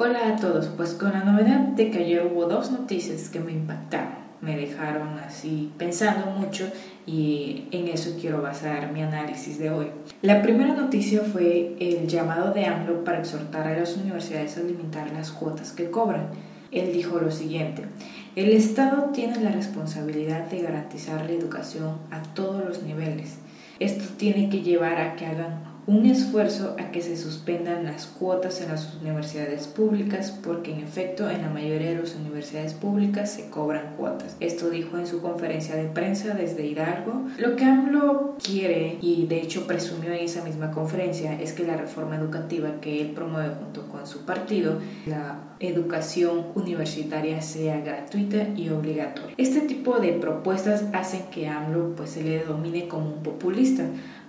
Hola a todos, pues con la novedad de que ayer hubo dos noticias que me impactaron, me dejaron así pensando mucho y en eso quiero basar mi análisis de hoy. La primera noticia fue el llamado de AMLO para exhortar a las universidades a limitar las cuotas que cobran. Él dijo lo siguiente, el Estado tiene la responsabilidad de garantizar la educación a todos los niveles. Esto tiene que llevar a que hagan un esfuerzo a que se suspendan las cuotas en las universidades públicas porque en efecto en la mayoría de las universidades públicas se cobran cuotas. Esto dijo en su conferencia de prensa desde Hidalgo. Lo que AMLO quiere y de hecho presumió en esa misma conferencia es que la reforma educativa que él promueve junto con su partido, la educación universitaria sea gratuita y obligatoria. Este tipo de propuestas hacen que AMLO pues se le domine como un populista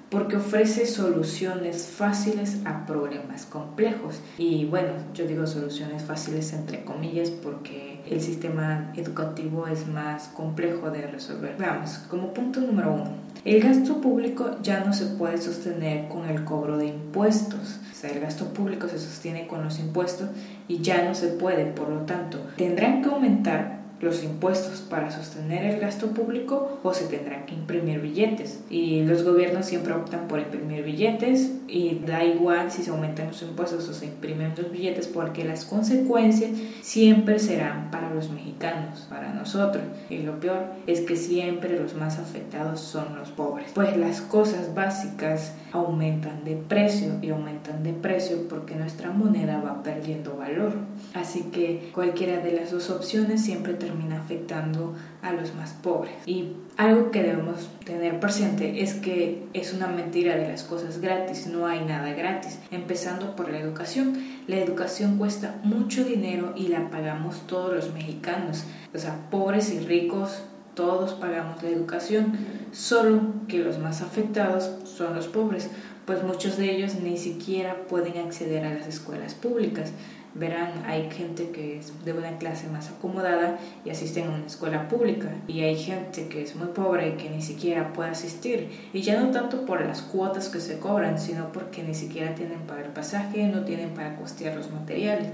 porque ofrece soluciones fáciles a problemas complejos. Y bueno, yo digo soluciones fáciles entre comillas porque el sistema educativo es más complejo de resolver. Veamos, como punto número uno, el gasto público ya no se puede sostener con el cobro de impuestos. O sea, el gasto público se sostiene con los impuestos y ya no se puede, por lo tanto, tendrán que aumentar los impuestos para sostener el gasto público o se tendrán que imprimir billetes. Y los gobiernos siempre optan por imprimir billetes y da igual si se aumentan los impuestos o se imprimen los billetes porque las consecuencias siempre serán para los mexicanos, para nosotros. Y lo peor es que siempre los más afectados son los pobres. Pues las cosas básicas aumentan de precio y aumentan de precio porque nuestra moneda va perdiendo valor. Así que cualquiera de las dos opciones siempre termina afectando a los más pobres. Y algo que debemos tener presente es que es una mentira de las cosas gratis, no hay nada gratis, empezando por la educación. La educación cuesta mucho dinero y la pagamos todos los mexicanos, o sea, pobres y ricos, todos pagamos la educación, solo que los más afectados son los pobres, pues muchos de ellos ni siquiera pueden acceder a las escuelas públicas verán, hay gente que es de una clase más acomodada y asisten a una escuela pública y hay gente que es muy pobre y que ni siquiera puede asistir y ya no tanto por las cuotas que se cobran, sino porque ni siquiera tienen para el pasaje, no tienen para costear los materiales.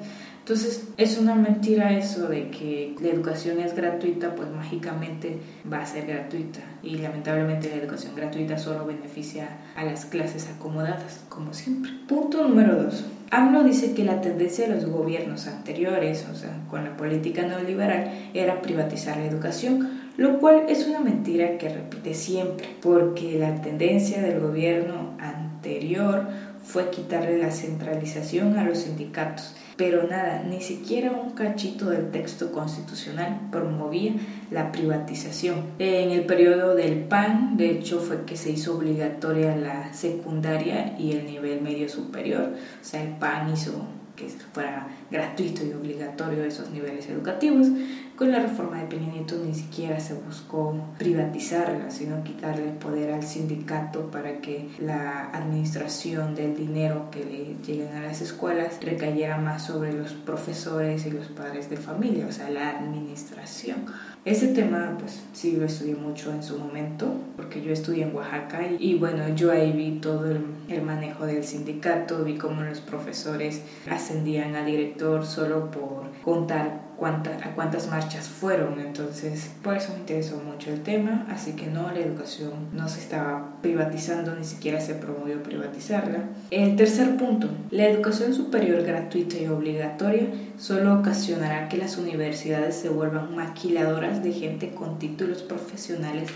Entonces es una mentira eso de que la educación es gratuita, pues mágicamente va a ser gratuita. Y lamentablemente la educación gratuita solo beneficia a las clases acomodadas, como siempre. Punto número dos. AMLO dice que la tendencia de los gobiernos anteriores, o sea, con la política neoliberal, era privatizar la educación, lo cual es una mentira que repite siempre, porque la tendencia del gobierno anterior fue quitarle la centralización a los sindicatos pero nada, ni siquiera un cachito del texto constitucional promovía la privatización. En el periodo del PAN, de hecho, fue que se hizo obligatoria la secundaria y el nivel medio superior, o sea, el PAN hizo que fuera gratuito y obligatorio esos niveles educativos. Con la reforma de Peña Nieto ni siquiera se buscó privatizarla, sino quitarle el poder al sindicato para que la administración del dinero que le lleguen a las escuelas recayera más sobre los profesores y los padres de familia, o sea, la administración. Ese tema, pues sí lo estudié mucho en su momento, porque yo estudié en Oaxaca y, bueno, yo ahí vi todo el, el, manejo del sindicato, vi cómo los profesores ascendían a director solo por contar a cuántas marchas fueron. Entonces, por eso me interesó mucho el tema. Así que no, la educación no se estaba privatizando, ni siquiera se promovió privatizarla. El tercer punto, la educación superior gratuita y obligatoria solo ocasionará que las universidades se vuelvan maquiladoras de gente con títulos profesionales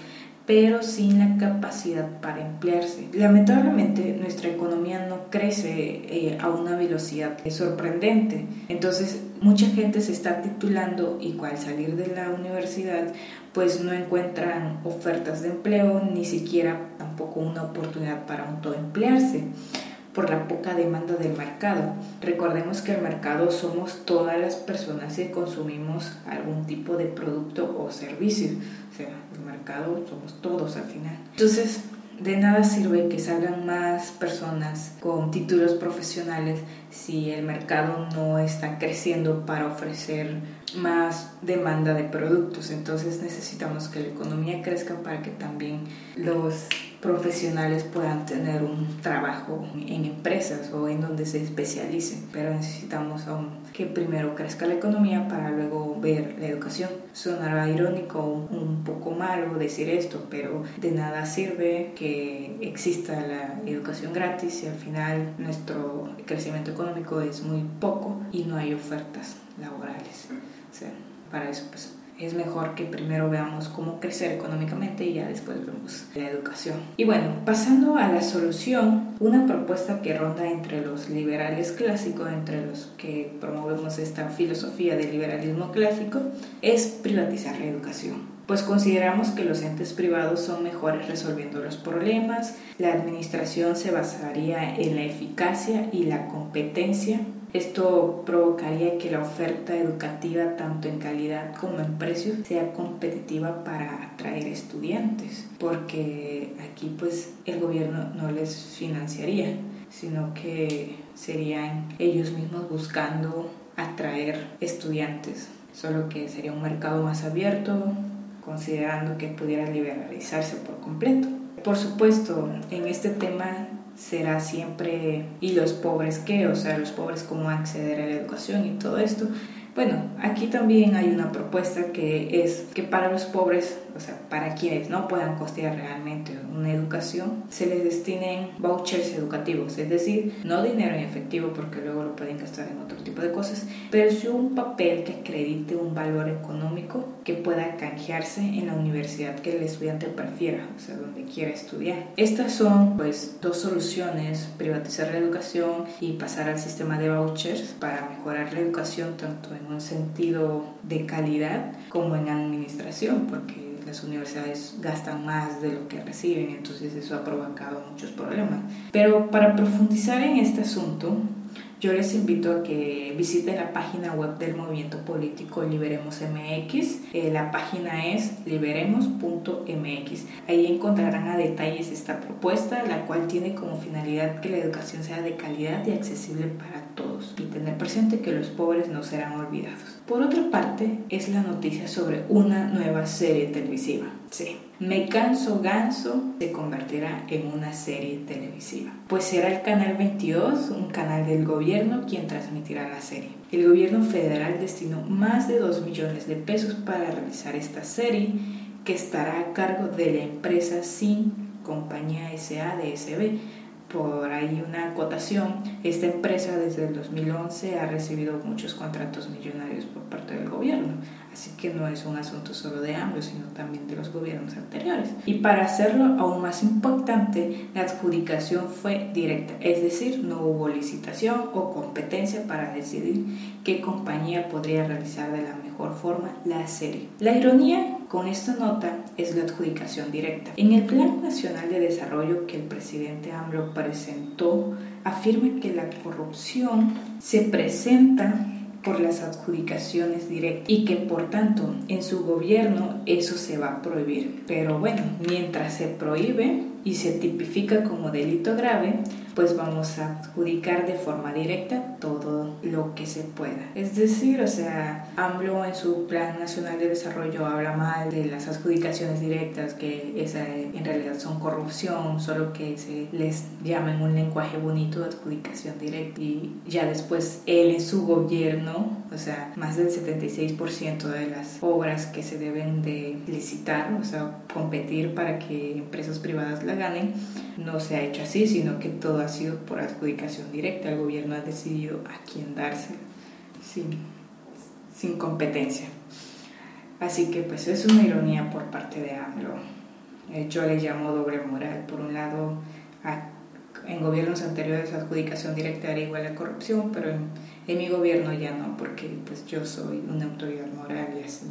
pero sin la capacidad para emplearse. Lamentablemente nuestra economía no crece eh, a una velocidad sorprendente, entonces mucha gente se está titulando y al salir de la universidad pues no encuentran ofertas de empleo ni siquiera tampoco una oportunidad para autoemplearse. Por la poca demanda del mercado. Recordemos que el mercado somos todas las personas que consumimos algún tipo de producto o servicio. O sea, el mercado somos todos al final. Entonces, de nada sirve que salgan más personas con títulos profesionales si el mercado no está creciendo para ofrecer más demanda de productos. Entonces necesitamos que la economía crezca para que también los profesionales puedan tener un trabajo en empresas o en donde se especialicen, pero necesitamos aún que primero crezca la economía para luego ver la educación. Sonará irónico, un poco malo decir esto, pero de nada sirve que exista la educación gratis y al final nuestro crecimiento económico es muy poco y no hay ofertas laborales. O sea, para eso pues es mejor que primero veamos cómo crecer económicamente y ya después vemos la educación. Y bueno, pasando a la solución, una propuesta que ronda entre los liberales clásicos, entre los que promovemos esta filosofía del liberalismo clásico, es privatizar la educación pues consideramos que los entes privados son mejores resolviendo los problemas, la administración se basaría en la eficacia y la competencia esto provocaría que la oferta educativa, tanto en calidad como en precio, sea competitiva para atraer estudiantes, porque aquí pues el gobierno no les financiaría, sino que serían ellos mismos buscando atraer estudiantes, solo que sería un mercado más abierto, considerando que pudiera liberalizarse por completo. Por supuesto, en este tema será siempre, ¿y los pobres qué? O sea, los pobres cómo acceder a la educación y todo esto. Bueno, aquí también hay una propuesta que es que para los pobres, o sea, para quienes no puedan costear realmente una educación, se les destinen vouchers educativos, es decir, no dinero en efectivo porque luego lo pueden gastar en otro tipo de cosas, pero sí un papel que acredite un valor económico que pueda canjearse en la universidad que el estudiante prefiera, o sea, donde quiera estudiar. Estas son pues dos soluciones, privatizar la educación y pasar al sistema de vouchers para mejorar la educación tanto en un sentido de calidad como en administración, porque las universidades gastan más de lo que reciben, entonces eso ha provocado muchos problemas. Pero para profundizar en este asunto, yo les invito a que visiten la página web del movimiento político Liberemos MX. Eh, la página es liberemos.mx. Ahí encontrarán a detalles esta propuesta, la cual tiene como finalidad que la educación sea de calidad y accesible para todos y tener presente que los pobres no serán olvidados. Por otra parte, es la noticia sobre una nueva serie televisiva. Sí, Me Canso Ganso se convertirá en una serie televisiva, pues será el Canal 22, un canal del gobierno, quien transmitirá la serie. El gobierno federal destinó más de 2 millones de pesos para realizar esta serie, que estará a cargo de la empresa SIN Compañía SA de SB, por ahí una acotación, esta empresa desde el 2011 ha recibido muchos contratos millonarios por parte del gobierno, así que no es un asunto solo de ambos, sino también de los gobiernos anteriores. Y para hacerlo aún más importante, la adjudicación fue directa, es decir, no hubo licitación o competencia para decidir qué compañía podría realizar de la mejor forma la serie. La ironía con esta nota es la adjudicación directa. En el Plan Nacional de Desarrollo que el presidente AMLO presentó, afirma que la corrupción se presenta por las adjudicaciones directas y que por tanto en su gobierno eso se va a prohibir. Pero bueno, mientras se prohíbe y se tipifica como delito grave, pues vamos a adjudicar de forma directa todo lo que se pueda. Es decir, o sea, AMLO en su Plan Nacional de Desarrollo habla mal de las adjudicaciones directas, que esa en realidad son corrupción, solo que se les llama en un lenguaje bonito adjudicación directa. Y ya después él en su gobierno, o sea, más del 76% de las obras que se deben de licitar, o sea, competir para que empresas privadas la ganen, no se ha hecho así, sino que todo ha sido por adjudicación directa. El gobierno ha decidido a quién darse sin, sin competencia. Así que pues es una ironía por parte de AMLO. Eh, yo le llamo doble moral. Por un lado, en gobiernos anteriores adjudicación directa era igual a corrupción, pero en, en, mi gobierno ya no, porque pues yo soy una autoridad moral y así.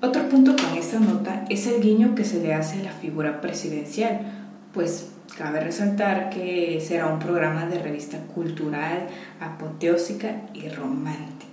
Otro punto con esta nota es el guiño que se le hace a la figura presidencial pues Cabe resaltar que será un programa de revista cultural, apoteósica y romántica.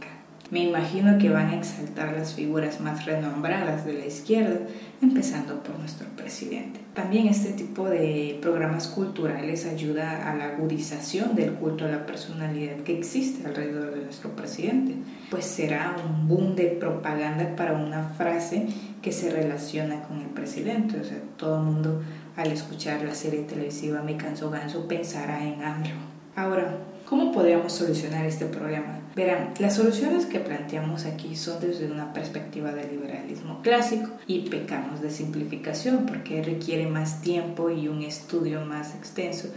Me imagino que van a exaltar las figuras más renombradas de la izquierda, empezando por nuestro presidente. También este tipo de programas culturales ayuda a la agudización del culto a la personalidad que existe alrededor de nuestro presidente, pues será un boom de propaganda para una frase que se relaciona con el presidente. O sea, todo el mundo al escuchar la serie televisiva Me Canso Ganso pensará en AMLO. Ahora, ¿cómo podríamos solucionar este problema? Verán, las soluciones que planteamos aquí son desde una perspectiva del liberalismo clásico y pecamos de simplificación porque requiere más tiempo y un estudio más extenso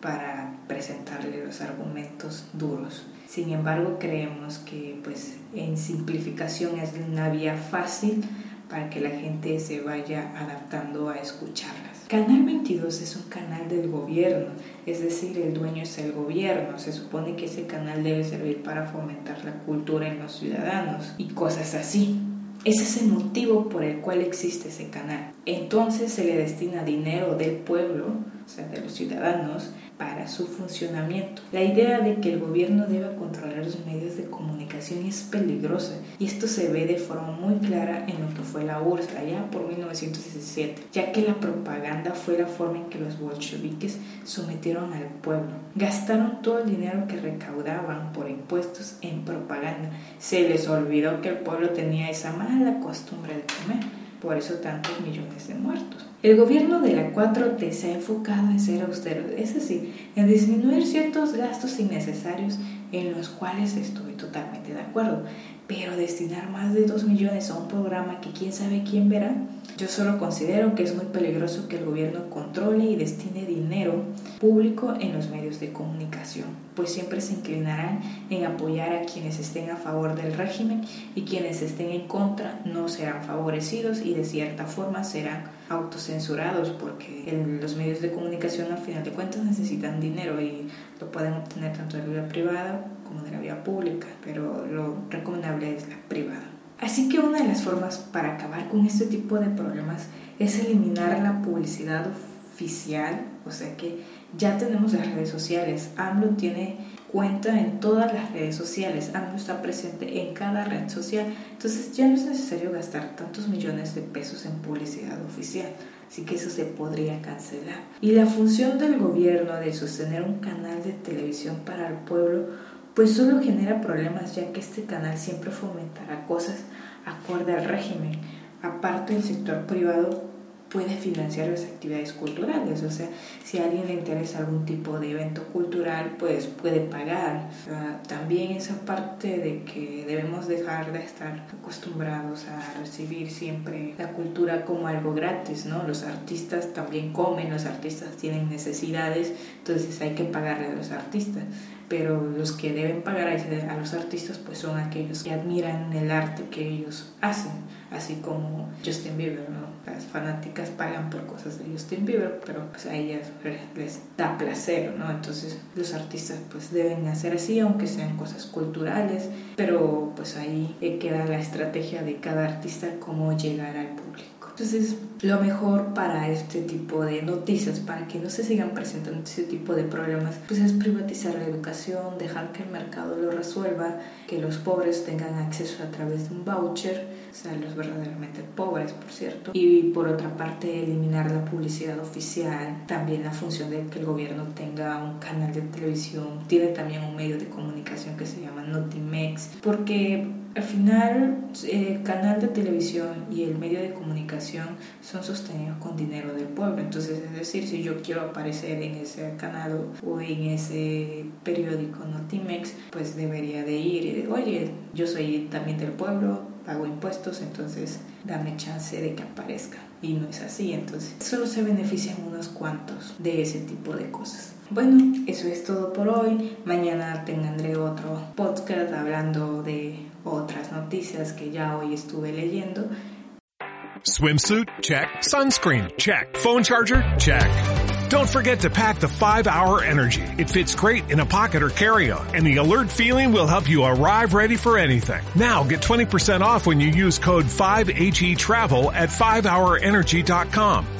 para presentarle los argumentos duros. Sin embargo, creemos que pues en simplificación es una vía fácil para que la gente se vaya adaptando a escucharlas. Canal 22 es un canal del gobierno, es decir, el dueño es el gobierno. Se supone que ese canal debe servir para fomentar la cultura en los ciudadanos y cosas así. Ese es el motivo por el cual existe ese canal. Entonces se le destina dinero del pueblo, o sea, de los ciudadanos, para su funcionamiento. La idea de que el gobierno deba controlar los medios de comunicación es peligrosa y esto se ve de forma muy clara en lo que fue la URSS allá por 1917, ya que la propaganda fue la forma en que los bolcheviques sometieron al pueblo. Gastaron todo el dinero que recaudaban por impuestos en propaganda. Se les olvidó que el pueblo tenía esa mala costumbre de comer, por eso tantos millones de muertos. El gobierno de la 4T se ha enfocado en ser austero, es decir, en disminuir ciertos gastos innecesarios en los cuales estoy totalmente de acuerdo, pero destinar más de 2 millones a un programa que quién sabe quién verá, yo solo considero que es muy peligroso que el gobierno controle y destine dinero público en los medios de comunicación, pues siempre se inclinarán en apoyar a quienes estén a favor del régimen y quienes estén en contra no serán favorecidos y de cierta forma serán autocensurados porque los medios de comunicación al final de cuentas necesitan dinero y lo pueden obtener tanto de la vida privada como de la vida pública, pero lo recomendable es la privada. Así que una de las formas para acabar con este tipo de problemas es eliminar la publicidad oficial, o sea que ya tenemos las redes sociales, AMLO tiene cuenta en todas las redes sociales, AMLO está presente en cada red social, entonces ya no es necesario gastar tantos millones de pesos en publicidad oficial, así que eso se podría cancelar. Y la función del gobierno de sostener un canal de televisión para el pueblo, pues solo genera problemas ya que este canal siempre fomentará cosas acorde al régimen. Aparte el sector privado puede financiar las actividades culturales. O sea, si a alguien le interesa algún tipo de evento cultural, pues puede pagar. también esa parte de que debemos dejar de estar acostumbrados a recibir siempre la cultura como algo gratis, ¿no? Los artistas también comen, los artistas tienen necesidades, entonces hay que pagarle a los artistas pero los que deben pagar a los artistas pues son aquellos que admiran el arte que ellos hacen, así como Justin Bieber, ¿no? Las fanáticas pagan por cosas de Justin Bieber, pero pues a ellas les da placer, ¿no? Entonces los artistas pues deben hacer así, aunque sean cosas culturales, pero pues ahí queda la estrategia de cada artista cómo llegar al público. Entonces, lo mejor para este tipo de noticias, para que no se sigan presentando ese tipo de problemas, pues es privatizar la educación, dejar que el mercado lo resuelva, que los pobres tengan acceso a través de un voucher, o sea, los verdaderamente pobres, por cierto. Y por otra parte, eliminar la publicidad oficial, también la función de que el gobierno tenga un canal de televisión, tiene también un medio de comunicación que se llama Notimex, porque al final, el canal de televisión y el medio de comunicación son sostenidos con dinero del pueblo. Entonces, es decir, si yo quiero aparecer en ese canal o en ese periódico Notimex, pues debería de ir de, oye, yo soy también del pueblo, pago impuestos, entonces dame chance de que aparezca. Y no es así, entonces solo se benefician unos cuantos de ese tipo de cosas. Bueno, eso es todo por hoy. Mañana tendré otro podcast hablando de otras noticias que ya hoy estuve leyendo. Swimsuit? Check. Sunscreen? Check. Phone charger? Check. Don't forget to pack the 5-Hour Energy. It fits great in a pocket or carry-on, and the alert feeling will help you arrive ready for anything. Now get 20% off when you use code 5HE Travel at 5hourenergy.com.